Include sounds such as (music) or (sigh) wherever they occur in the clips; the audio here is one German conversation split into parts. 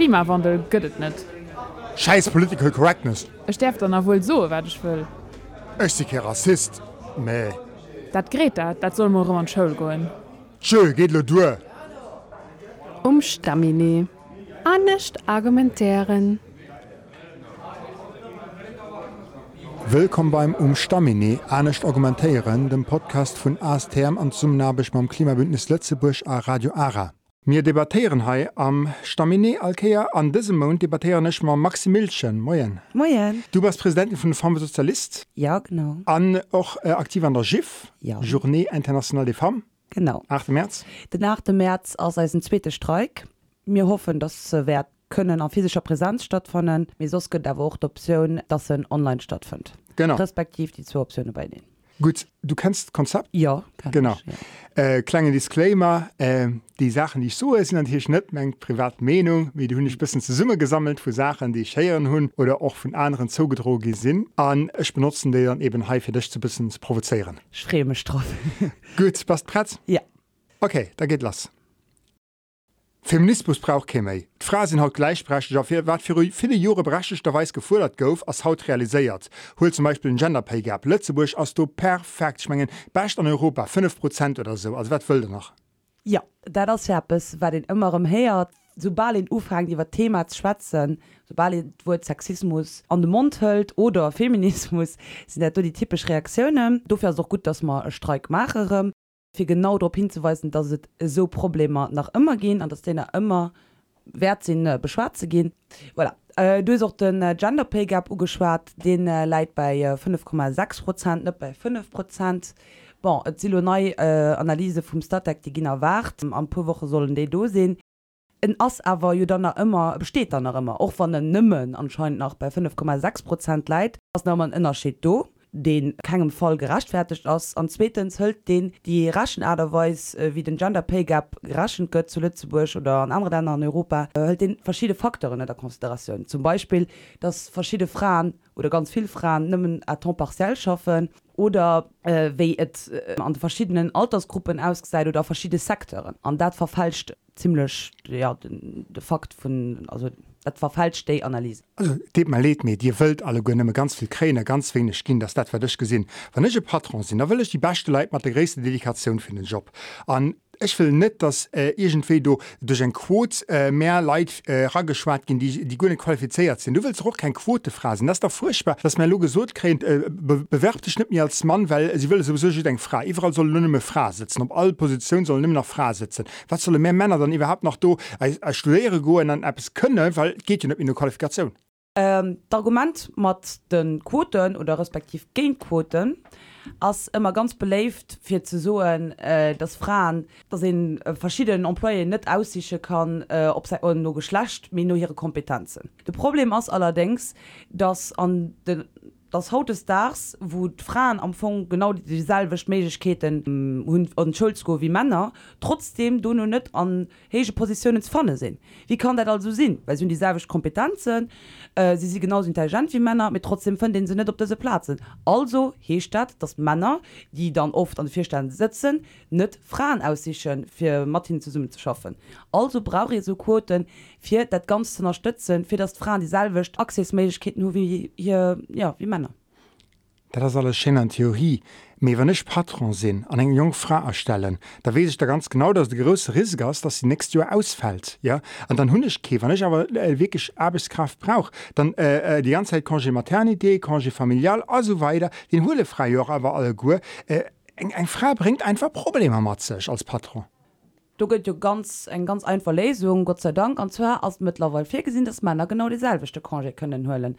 Klimawandel gëtt net. Scheiß Political Correctness. Es sterft dann wohl so wat ich will. Ich bin kein Rassist. Meh. Dat Greta, dat soll mor an Schul goen. Tschö, geht lo durch. Umstamine. Annecht argumentären. Willkommen beim Umstamine, Anecht Argumentéieren, dem Podcast von ASTM an zum Nabisch beim Klimabündnis Lettzebusch a Radio Ara. Wir debattieren hei am Stamine Alkea an diesem Monat debattieren ich mal Maxi Milchen. Moin. Moin. Du bist Präsidentin von Femme Sozialist, Ja, genau. an auch äh, aktiv an der GIF, Ja. Journée Internationale des Femmes, Genau. 8. März. Den 8. März als ein zweiter Streik. Wir hoffen, dass äh, wir können an physischer Präsenz stattfinden. Wir sollten aber auch die Option, dass es online stattfindet. Genau. Respektiv die zwei Optionen bei denen. Gut, du kennst das Konzept? Ja, kann Genau. ich, ja. Äh, kleine Disclaimer, äh, die Sachen, die ich so sind natürlich nicht meine private Meinung, wie die hun ich bisschen zur Summe gesammelt für Sachen, die ich heieren hun oder auch von anderen zugedrogen sind. Und ich benutze die dann eben hier für dich zu bisschen zu provozieren. Mich drauf. Gut, passt Platz? ja. Okay, da geht los. Feminismus braucht mehr. Die Frauen sind halt gleichberechtigt, auf was für viele Jahre berechtigterweise gefordert gouf, als haut realisiert. Hol zum Beispiel den Gender Pay Gap. Lützeburg hast du perfekt, ich meine, best in Europa, 5% oder so. Also was will du noch? Ja, das ist etwas, was den immer im Her, sobald den Aufhang über Thema zu schwätzen, sobald den Wort Sexismus an den Mund hält oder (laughs) Feminismus, sind das die typischen Reaktionen. Dafür ist es auch gut, dass einen Streik machen, für genau darauf hinzuweisen, dass es so Probleme nach immer gehen und dass denen immer wert sind, äh, beschwert zu gehen. Voilà. Äh, du hast auch den äh, Gender Pay Gap angeschaut, den äh, liegt bei äh, 5,6 Prozent, nicht bei 5 Prozent. Bon, et silo neii äh, Analyse vum Statek die ginnner wart an pu woche sollen déi do sinn. En ass awer jo dann immer besteet dann immer och wann den Nëmmen anscheinend nach bei 5,6 Prozent leit ass na man ënnerscheet do den kegem Fall gerachtfertigt ass. An zweitens hëlt den die raschen Aderweis äh, wie den Gender Pay Gap raschen gëtt zu Lützeburg oder an andere Länder an Europa äh, hëlt den verschiedene Faktoren in der Konsideration zum Beispiel dass verschiedene Frauen oder ganz viel Frauen nimmen a temps partiell schaffen oder äh, wie et äh, an verschiedenen Altersgruppen ausgeseit oder verschiedene Sektoren. An dat verfalscht ziemlich ja den, de Fakt von also dat verfalscht die Analyse Also, det mal leet mir, Dir wëlt alle gënne ganz viel Kräne, ganz wenig ginn, dass dat dich gesinn. Ich ein Patron sind, da will ich die beste Leiit mat der größte Dedikation für den Job. An Ich will net, dass äh, irgendwe du durch ein Quot äh, mehr Leid äh, raggeschwart gin, die, die Gunne qualifiziert sind. Du willst auch kein Quote phrasen. Das ist doch furchtbar, dass mir Loge so kränt äh, be bewerbt dich nicht mir als Mann, weil sie will sowieso denken frei. überall soll nimme Fra sitzen, ob alle Positionen sollen immer noch Fra sitzen. Was sollen mehr Männer dann überhaupt noch do als, als Studiere go an Apps könne, weil geht ja nicht in eine Qualifikation. Ähm, D'Argument mat den Quoten oder respektiv Genquoten als immer ganz belebt für zu soen äh, das Frauen da sind äh, verschiedenen Emploie nicht aussiche kann äh, ob sei nur geschlecht mir nur ihre Kompetenzen. Das Problem ist allerdings dass an den das haut des Dachs wo Frauen am Fong genau die dieselbecht Meketen hun an Schulzko wie Männer trotzdem du nur net an hege Positionen vorne sinn. Wie kann dat also sinn? Weil sie hun dieselbecht Kompetenzen, äh, sie sind genauso intelligent wie Männer, mit trotzdem von den sie net op diese Platz sind. Also hestat, dass Männer, die dann oft an vier Ständen sitzen, net Frauen aussichen für Martin zu summen zu schaffen. Also brauche ich so Quoten fir dat ganz zu unterstützen, fir dass Frauen dieselbecht Accessmäßigkeiten nur wie ja wie Männer. Dat ist alles schön an Theorie. Me wenn ich Patron sinn an eng jung Frau erstellen, da weiß ich da ganz genau, dass der größte Risiko ist, dass sie nächstes Jahr ausfällt. Ja? Und dann hun ich ke, wenn ich aber äh, wirklich Arbeitskraft brauche, dann äh, äh, die ganze Zeit Congé Maternité, Congé familial, also weiter, den hole Freijahr aber alle gut. Äh, eng, eng Frau bringt einfach Probleme mit sich als Patron. Du gibt ja ganz eng ganz einfach Lesung Gott sei Dank an zwar als mittlerweile vier gesehen dass Männer genau dieselbechte Kongé können höllen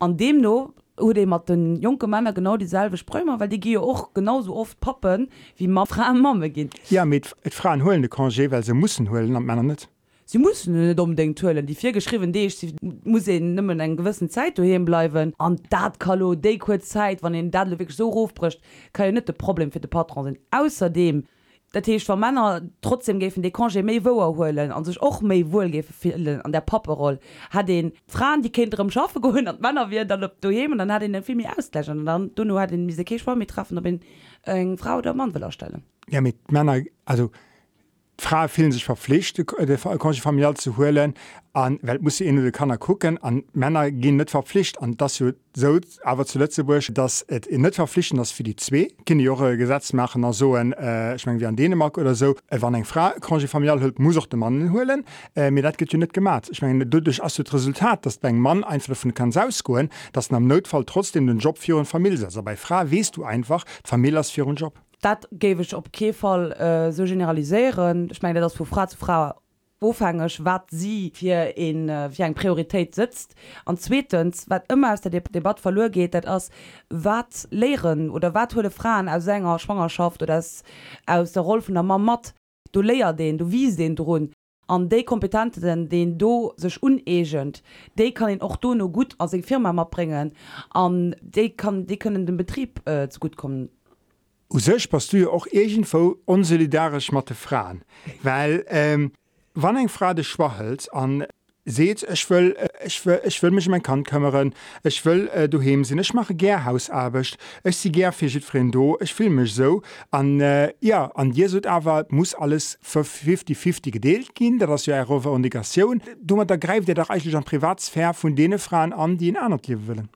an dem no oder mat den junge Männer genau dieselbe Sprömer weil die gehe auch genauso oft poppen wie man Frau Mame gehen. Ja, mit Frauen holen de Congé, weil sie müssen holen, und Männer nicht. sie müssen nicht unbedingt höllen die vier geschrieben die ich muss nimmen en gewissen Zeit daheim bleiben. An dat kalo de kurz Zeit wann den dat wirklich so hochbricht kann ja nicht de Problem für de Patron sind außerdem Dat heißt, für Männer trotzdem gefen die Kongé méi holen an sich och wohl gefehlen an der Papperoll hat den Frauen die Kinder im Schafe geholt und Männer wie dann op du und dann hat den den Film auslächen und dann du nur hat den diese Kirschform mit treffen bin eng Frau oder Mann will erstellen. Ja, mit Männer, also Fra vielen sich verpflichtet konsche familial zu holen. An Welt muss in de Kanner gucken. An Männer gehen net verpflicht an das so aber zuletzt bursch dass et in net verpflichten das für die zwei zwe Kinderjore Gesetz machen so ein äh, ich mein, wie an Dänemark oder so. Äh, wann eng Frau konsche familial hüllt muss auch den Mann holen. Äh, mir dat get net gemacht. Ich mein, durch as Resultat dass dein Mann einfach von kann ausgoen dass am Notfall trotzdem den Job für und Familie also bei Frau west du einfach Familie für einen Job dat gebe ich op Käfall äh, so generalisieren. Ich meine das wo Frau zu Frau wofängech wat sie hier in wie eng Priorität sitzt an zweitens wat immer aus der De Debatte verloren geht dat aus wat lehren oder wat hole Frauen aus Sänger Schwangerschaft oder das aus der Rolle von der Mamat du leer den du wies den run an de Kompetenten den do sech unegent de kann den du dono gut as eng Firma bringen an de kann die können den Betrieb äh, zu gut kommen U sech pass du och egent vo onsolidarisch Matte fragen, Well ähm, wann eng fra de schwahels an seht ich will ich will ich will mich mein kann kümmern ich will äh, du hemsinn ich mache Gerhaus abecht, ich sie ger fischet do, ich film mich so. An äh, ja an jesu aber muss alles für 50 50 gedeelt gehen da das ja Negation dummer da greift der doch eigentlich an privatsphär von denen fragen an die in anderen leben willen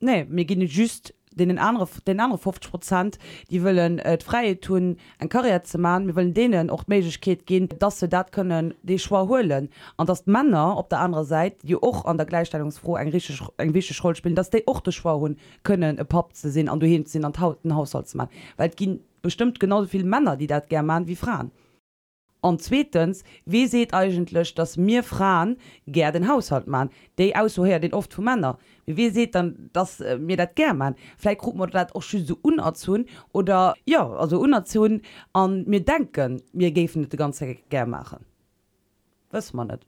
nee mir gene just den andere den andere 50 Prozent die wollen äh, freie tun ein Karriere zu machen. Wir wollen denen auch Mäkeichkeit gehen dass sie dat können die schwa holen. Und dass Männer auf der anderen Seite die auch an der Gleichstellungsfroh ein griechisch ein griechisch Rolle spielen dass die auch die schwa hun können pap zu sehen an du hin sind an hauten Haushaltsmann weil gehen bestimmt genauso viele Männer die dat gerne machen wie Frauen. Und zweitens, wie seht eigentlich, dass mir Frauen ger den Haushalt machen? Die außer her, den oft von Männer Wie seht dann, dass äh, mir dat ger man Vielleicht gucken man dat auch schon so unerzun oder, ja, also unerzun an mir denken, mir gefen das Ganze ger machen. was man nicht.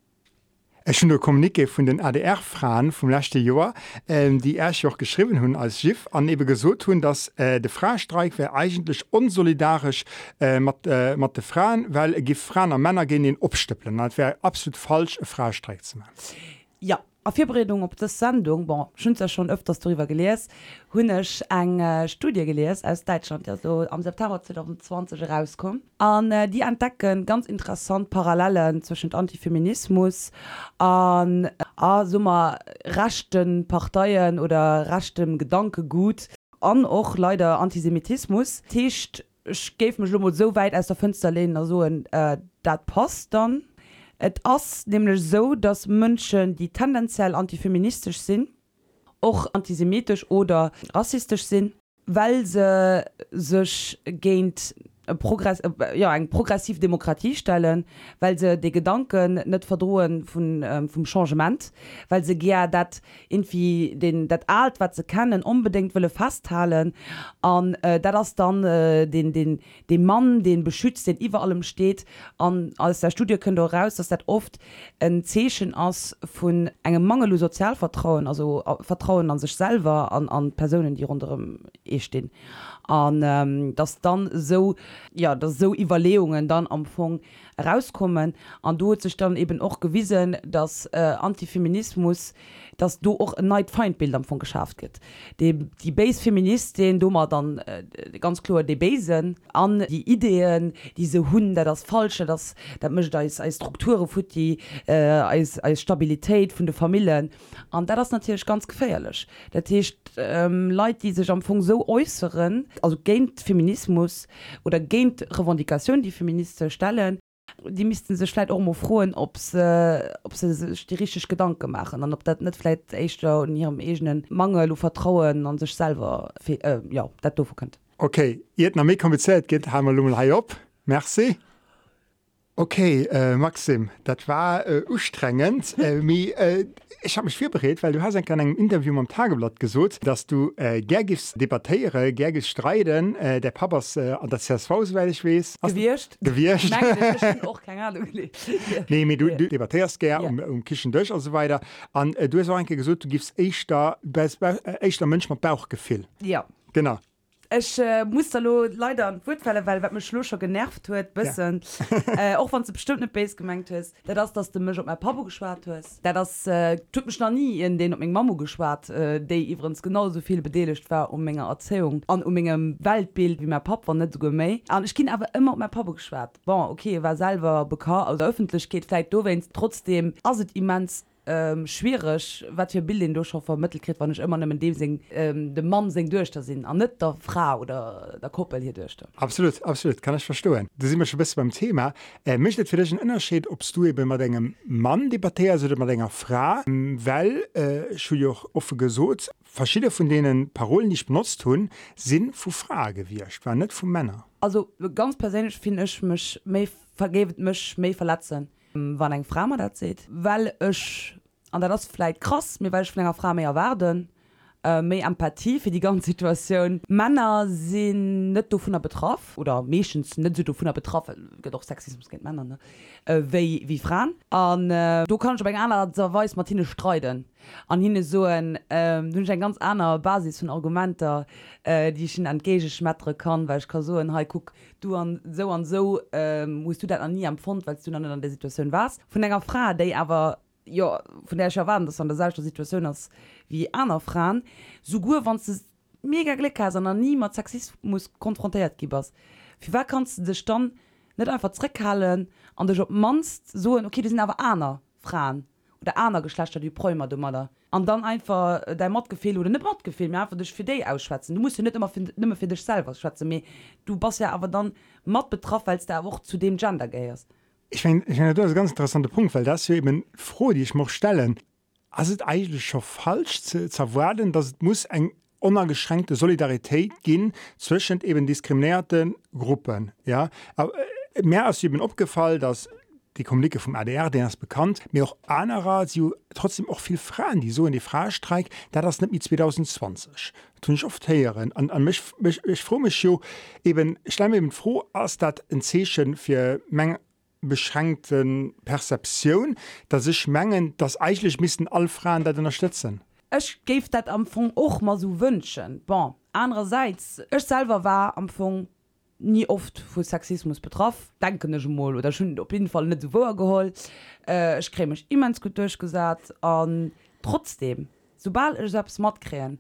Ech hun der Kommike vun den ADR-Fraen vum lachte Joer, ähm, die Äch joch geschrieben hunn als Schiff an ebe gesot hunn, dats äh, de Frastreik wär eigentlich unsolidarisch äh, mat äh, de Fraen, weil e gif Fraen an Männer gen den opstöppeln. Dat wär absolut falsch e Frastreik zu machen. Ja a Vibredung op der Sendung bon, schon ja schon öfters darüber gelees hunnech eng äh, Studie gelees aus Deutschland ja so am September 2020 rauskom an äh, die entdecken ganz interessant Parallelen zwischen Antifeminismus an äh, sommer rachten Parteiien oder rachtem Gedankegut an och leider Antisemitismus. Techt geef mich so weit aus der Fenster lehnen also äh, dat passt dann Et ass nämlich so, dass Mënschen, die tendenziell antifeministisch sind, och antisemitisch oder rassistisch sind, weil se sech géint Progress äh, ja eng progressiv Demokratie stellen, weil se de Gedanken net verdroen von, ähm, vom Changement, weil se ger dat irgendwie den dat alt wat ze kennen unbedingt willlle fasthalen an äh, dat das dann äh, den, den, den Mann den beschützt den über allem steht. An als der Studie könnt raus, dass dat oft ein Zeschen ass von engem mangel Sozialvertrauen also äh, Vertrauen an sich selber an, an Personen, die unter e stehen. An ähm, das dann so ja das so Überleungen dann am Anfang rauskommen. An du sich dann eben auch gewiesen dass äh, Antifeminismus dass du auch neid Feindbildern von geschafft geht. Die, die Basefeministin du mal dann äh, ganz klar die Basen an die Ideen diese Hunde das falsche das der möchte als, als Strukture für die äh, als, als Stabilität von der Familien. An da das natürlich ganz gefährlich. Der Tisch ähm, Leute die sich am Anfang so äußeren also gehen Feminismus oder gehen Revendikation die Feministen stellen die müssten sich vielleicht auch mal frohen ob sie ob sie sich die richtig gedanke machen an ob das nicht vielleicht echt in ihrem eigenen mangel vertrauen an sich selber äh, ja dat doof könnt okay ihr na mé kompliziert geht haben wir lummel hai op merci. Okay, äh, Maxim, dat war äh, ustrengend. (laughs) äh, äh, ich habe mich viel berät, weil du hast ein einem Interview am Tageblatt gesucht, dass du äh, gergis debattiere, gergis streiten, äh, der Papas äh, an der CSV, weil ich weiß. Gewirrscht? Gewirrscht. (laughs) auch keine Ahnung. (laughs) nee, nee, du, du debattierst gerne ja. um, um Kischen durch und so weiter. Und äh, du hast auch gesucht, du gibst echt da, äh, echt da Mensch mit Bauchgefühl. Ja. Genau. ich äh, muss lo leider an Wutfälle weil wat mir schon genervt huet bisssen ja. (laughs) äh, auch wann ze bestimmt net Bas gemengt hues der das dass de Mch op mein Papa geschwarart hues der das äh, typisch noch nie in den op eng Mamo geschwarart äh, déi iwrens genauso viel bedeligt war um ménger Erzähhung an um engem Weltbild wie mein Papa net so go méi an ich kin aber immer op mein Papa geschwarart bon okay war selber beka aus der Öffentlichkeit vielleicht do wennst trotzdem as immens ähm, schwierig wat für Bild durch vermittelkrit wann ich immer dem sing ähm, de Mann se durch da sind an nicht der Frau oder der Koppel hier durch absolut absolut kann ich verstehen. Du sind schon bist beim Thema. Äh, möchte für dich Unterschied obst du eben mal engem Mann debatte also mal länger Frau weil äh, auch offen gesucht verschiedene von denen Parolen nicht benutzt tun sind vu Frage wie war nicht von Männer also ganz persönlich finde ich mich vergebet mich mehr verletzen wann eng Framer dat seet Well ech an der das vielleicht krass mir welch länger Framer erwarten äh, méi Empathie für die ganze Situation. Männer sind net vu der betroff oder méchens net so der betroffen doch Sexismus kennt Männer äh, wie, wie Frauen. An äh, du kannst einer weiß Martine streiten. An hin so ein, äh, du ein ganz einer Basis von Argumenter äh, die ich entgege schmettre kann weil ich kann so hey, guck du an so an so äh, musst du dat an nie empfund weil du an der Situation warst. Von enger Frau de aber ja von der waren das an der selter Situation ist wie Anna Fran so gut wann es mega Glück hast sondern niemand Sexismus konfrontiert gibers wie war kannst du dich dann nicht einfach zurückhalten an der Job manst so okay die sind aber Anna Fran oder aner Geschlechter die Präumer du Mutter und dann einfach dein Mordgefehl oder net Mordgefehl mehr einfach dich für dich ausschwätzen. Du musst ja nicht immer für, nimmer für dich selber schwätzen. Du bist ja aber dann Mord betroffen, als der auch zu dem Gender gehst ich mein, ich mein, das ganz interessante Punkt weil das eben froh die ich noch stellen. Also ist eigentlich schon falsch zu zerwerden dass es muss ein unergeschränkte Solidarität gehen zwischen eben diskriminierten Gruppen ja? Aber äh, mehr als eben abgefallen dass die Kommunike vom ADR den ist bekannt mir auch einer sie trotzdem auch viel Fragen die so in die Frage streik da das nicht mit 2020 tun ich oft heieren an, an mich, mich ich froh mich eben ich eben froh als dat in Zeschen für Menge beschränkten Perception, dat sech menggen, dass eigentlich missen all Frauen dat unterstützen. Ech gef dat am Fong och mal so wünschen. Bon andererseits Ech selber war am Fong nie oft vu Sexismus betroff denken mal oder schon op jeden Fall net wo geholl äh, ich krämech immens gut durchgesat an trotzdem sobal ich selbst mat kräen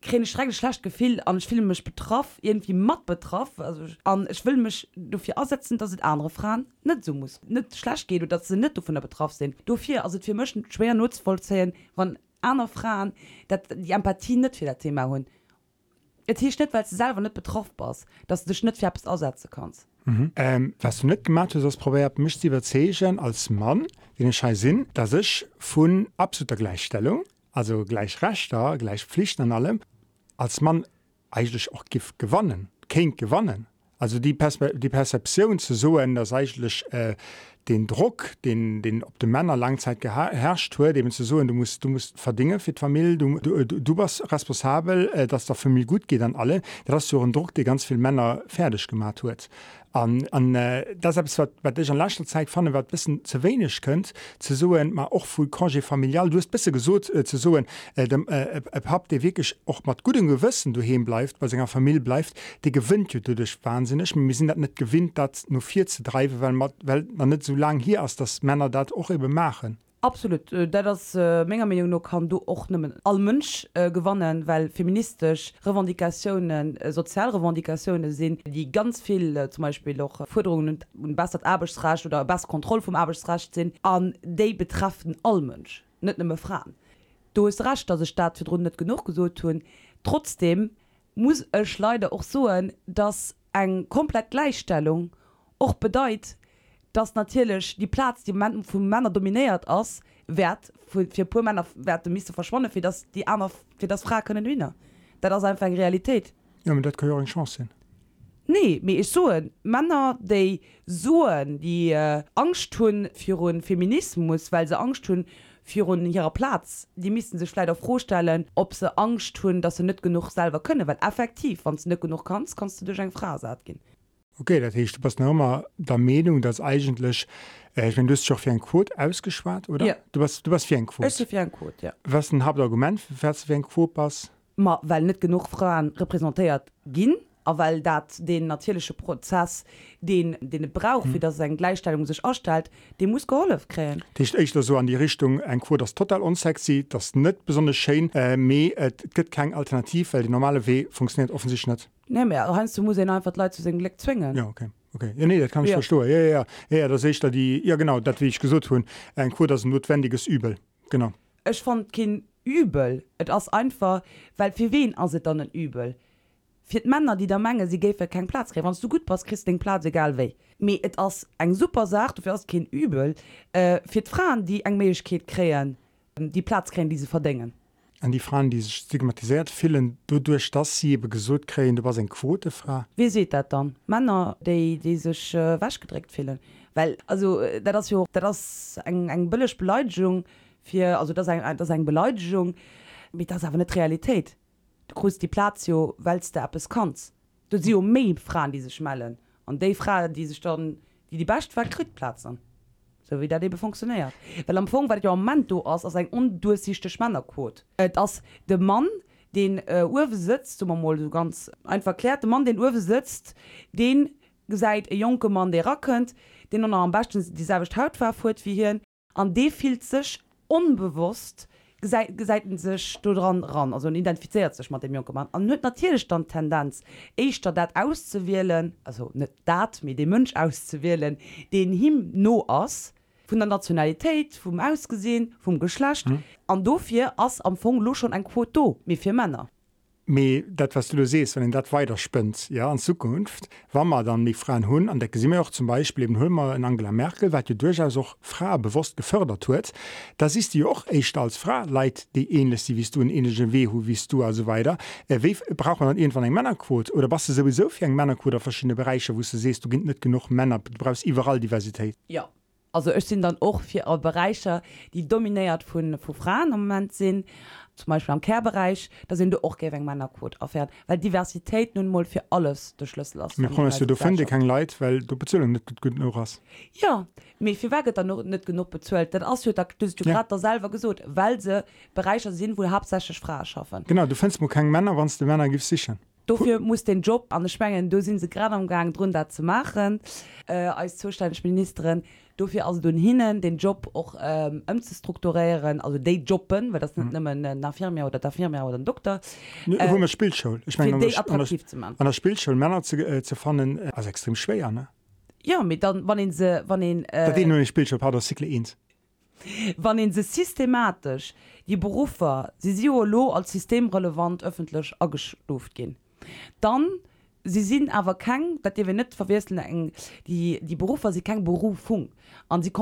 keine schräge schlecht gefehl an ich will mich betroff irgendwie matt betroff also an ich will mich dafür aussetzen dass es andere Frauen nicht so muss. Nicht schlecht geht und dass sie nicht davon der betraf sind. Dafür also wir möchten schwer nutzvoll zählen von einer Frauen dass die Empathie nicht für das Thema hun jetzt hier steht weil du selber nicht betroffen bist dass du dich nicht für aussetzen kannst. Mhm. Ähm, was du net gemacht hast das Proverb mischt sie überzeschen als Mann den Schei sinn, dass ich von absoluter Gleichstellung also gleich rechter gleich pflichten an allem. Als man eigentlich auch gift gewonnen kind gewonnen. Also die Perspe die Perzeption zu so dass eigentlich äh, den Druck den den op de Männer langzeit geherrscht hue dem zu so du musst du musst verdinge für Familie du, du, du, du warst responsabel äh, dass der Familie gut geht an alle dass du einen Druck die ganz viel Männer fertig gemacht huet an, an äh, deshalb wat ich an letzter Zeit fan wat bis zu wenig könnt zu so ma auch vu kangé familial du hast bis gesot äh, zu so äh, dem äh, äh, dir wirklich auch mat guten gewissen du hin bleifst bei seiner Familie bleibt die gewinnt du dich wahnsinnig. Mir sind dat net gewinnt dat nur vier zu drei weil man weil man net so lang hier ass dass Männer dat och eben machen. Absolut dat das äh, méger Millioun no kann du och nëmmen all Mënsch äh, gewannen, well feministisch Revendikationen äh, sozialrevendikationen sinn, die ganz viel äh, zum Beispiel auch äh, Forderungen und bastard Abbesracht oder Baskontroll vom Abbesracht sinn an déi betraffen all Mënsch net nëmme fragen. Du is racht dat se staat fir run net genug gesot hunn. Trotzdem muss ech leider auch soen, dass eng komplett Gleichstellung och bedeit, dass natürlich die Platz die man von Männer dominiert aus wert für, pure Männer Werte müsste verschwonnen für das die anderen für das Frage können Wiener da das einfach Realität. Ja, ja Chance nee mir ist so Männer die soen die äh, Angst tun für einen Feminismus weil sie Angst tun für ihrer Platz die müssten sich leider vorstellen ob sie Angst tun dass sie nicht genug selber können weil effektiv wenn du nicht genug kannst kannst du durch ein Phrase gehen Okay, dat heißt, du bist immer der Meinung dass eigentlich äh, wenn du doch für ein Quote ausgeschwart oder ja. du bist du bist für ein Quote. Für ein Quote ja. was ein Hauptargument für für ein Quote pass Ma, weil net genug Frauen repräsentiert ginn a weil dat den natürlichsche Prozess den den brauch hm. wie das sein Gleichstellung sich ausstellt den muss geholf kräen Dicht echt so an die Richtung ein Kur das total unsexy das net besonders Sche äh, me gibt kein Alternativ weil die normale W funktioniert offensichtlich nicht ne mehr heißt du muss einfach Leute zu Glück zwingen ja okay Okay. Ja, nee, kann ich ja. verstehen ja, ja, ja. ja, da sehe ich da die ja genau das wie ich gesucht hun ein Kur das notwendiges übel genau ich fand kind übel etwas einfach weil für wen also dann ein übel fir Männer die der Menge sie gefe kein Platz wann du gut pass christ den Platz egal wei me et ass eng super sagt du fürst kind übel. Äh, fir Frauen die eng Meichket kreen die Platz kreen diese verdengen an die Frauen die sich stigmatisiert fielen du durch das sie gesund kreen du was ein Quote fra. Wie seht dat dann? Männer die die sich äh, wasch gedreckt fehlen weil also das ja, das eng eng bëllech Beleidung für also das ein, das eng Beleidigung mit das aber nicht Realität. Gru die Platio weilst der App es kannst du sie um me fragen diese schmellen. Und de frage diese Stunden die die best verkrit platzen so wie der de funktioniert. Weil am Fong war ja man du aus als ein undursichte Schmannercode äh, das de Mann den äh, Uwe sitzt um mal so ganz ein verklärte Mann den Uwe sitzt den seid e junge Mann der rackend den er am besten dieselbe haut war fort wie hier an de fiel sich unbewusst seiten sech du dran ran also identifiziert sech mat dem Jo Mann. An net natürlich stand Tendenz Eich dat auszuwählen also net dat mit dem Mnsch auszuwählen den him no ass vun der Nationalität vum ausgesehen vum Geschlecht. An hm. dofir ass am Fong lo schon ein Quoto mir fir Männer me dat was du sees wenn den dat weiterspënnt ja an Zukunft Wammer dann die freien hunn an der si auch zum Beispiel im Hülmer in Angela Merkel wat du durchaus auch fra bewusst gefördert huet das ist die auch echt als fra Leiit die ähnlich die wiest du in ähnlichsche Wehu wiest du also weiter. Äh, wie braucht man dann irgendwann eng Männerquot oder was du sowieso eng Männerquot oder verschiedene Bereiche wo du sest du ginnt net genug Männer du brauchst überall Diversität? Ja also ich sind dann auch vier Bereiche die dominiert von von Frauen im moment sind. Zum Beispiel am Kehrbereich da sind du auch gegen Code erfährt weil Diversität nun mal für alles der Schlüssel aus du finde kein Leid weil du bezahlung nicht gut genug hast ja mir viel Wege dann noch nicht genug bezahlt. Denn aus du ja. gerade selber gesucht weil sie Bereiche sind wo hauptsächlich Frage schaffen. Genau du findst mir keinen Männer wann du Männer gibt sicher. Dafür muss den Job an der Spengen du sind sie gerade am Gang drunter zu machen. Äh, als Zustandesministerin dafür also du hinnen den Job auch ähm, um zu strukturieren also die Jobben weil das mhm. nicht mhm. nach Firma oder der Firma oder Doktor äh, ne, Spielschul ich mein, an der, an der Spielschul Männer zu, äh, zu fannen äh, als extrem schwer ne Ja mit dann wann sie wann den äh, Spielschul hat wann se systematisch die Berufer sie lo als systemrelevant öffentlich agestuft gehen dann sie sind aber kein dat wir net verwesseln eng die die Berufer sie kein Berufung. An sie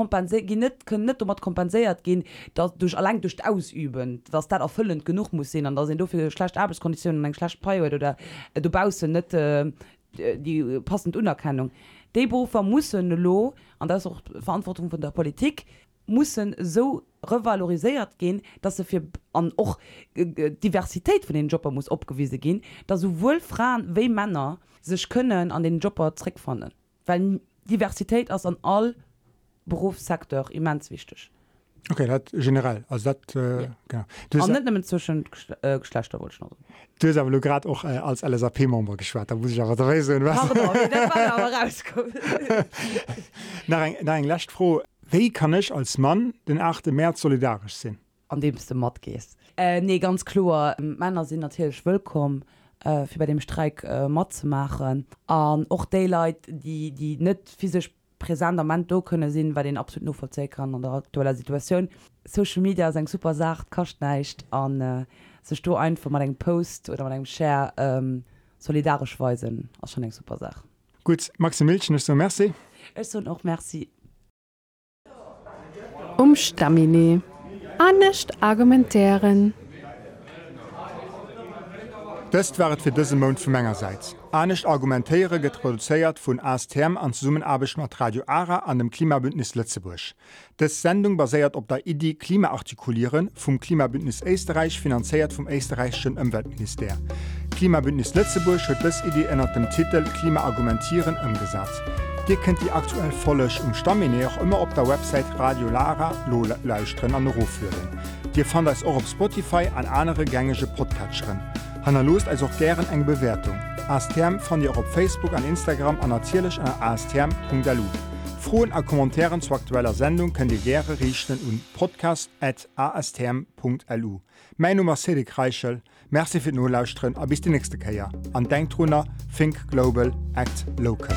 net können net um kompensiert gehen dat durch allein durch ausüben was dat erfüllend genug muss sehen an da sind du für schlecht Arbeitskonditionen eng schlecht oder äh, du baust net äh, die passend Unerkennung de Berufer muss lo an das auch Verantwortung von der Politik muss so revalorisiert gehen dass sie für an auch äh, Diversität von den Jobber muss abgewiesen gehen da sowohl Frauen wie Männer sich können an den Jobber Trick fanden weil Diversität aus an all Berufssektor immens wichtig okay dat generell also dat äh, ja. zwischen äh, Geschlechter Du grad auch äh, als LAP member geschwert da muss ich aber Na, (laughs) nein, nein, froh Wie kann ich als Mann den 8. März solidarisch sinn? An dem du mat gehst. Äh, nee ganz klar Männer sind natürlich willkommen äh, für bei dem Streik äh, mat zu machen an och Daylight die die net physisch präsenter man do könne sinn weil den absolut nur verze kann an der aktueller Situation Social Media se super sagt kacht neicht an äh, sech du einfach mal eng Post oder eng Share ähm, solidarisch weisen schon eng super Sach. Gut Maximilchen ist so Merci. Es auch Merci um Stamine. Annecht argumentéieren. Dëst wart fir dëse Mound vu Mengegerseits. Anecht argumentéiere get produzéiert vun ASTM an Summenarbech mat Radio Ara an dem Klimabündnis Lettzebusch. Des Sendung baséiert op der Idee Klimaartikulieren vum Klimabündnis Eisterreich finanzéiert vum Eisterreichschen Umweltminister. Klimabündnis Lettzebusch huet dës Idee ënner dem Titel „Klimaargumentieren ëmgesat. Dir kennt die aktuell vollech um Staminär immer op der Website Radio Lara Loleuchten an Rufführen. Dir fand es auch op Spotify an andere gängige Podcatcherin. Hanna lost also auch gern eng Bewertung. ASTM fand ihr auf Facebook an Instagram an natürlich an astm.lu. Frohen a Kommentaren zu aktueller Sendung könnt ihr gerne richten und podcast@astm.lu. Mein Nummer Cedric Reichel, Merci für nur lausren, a bis die nächste Käier. An Denkrunner, Think Global, Act Local.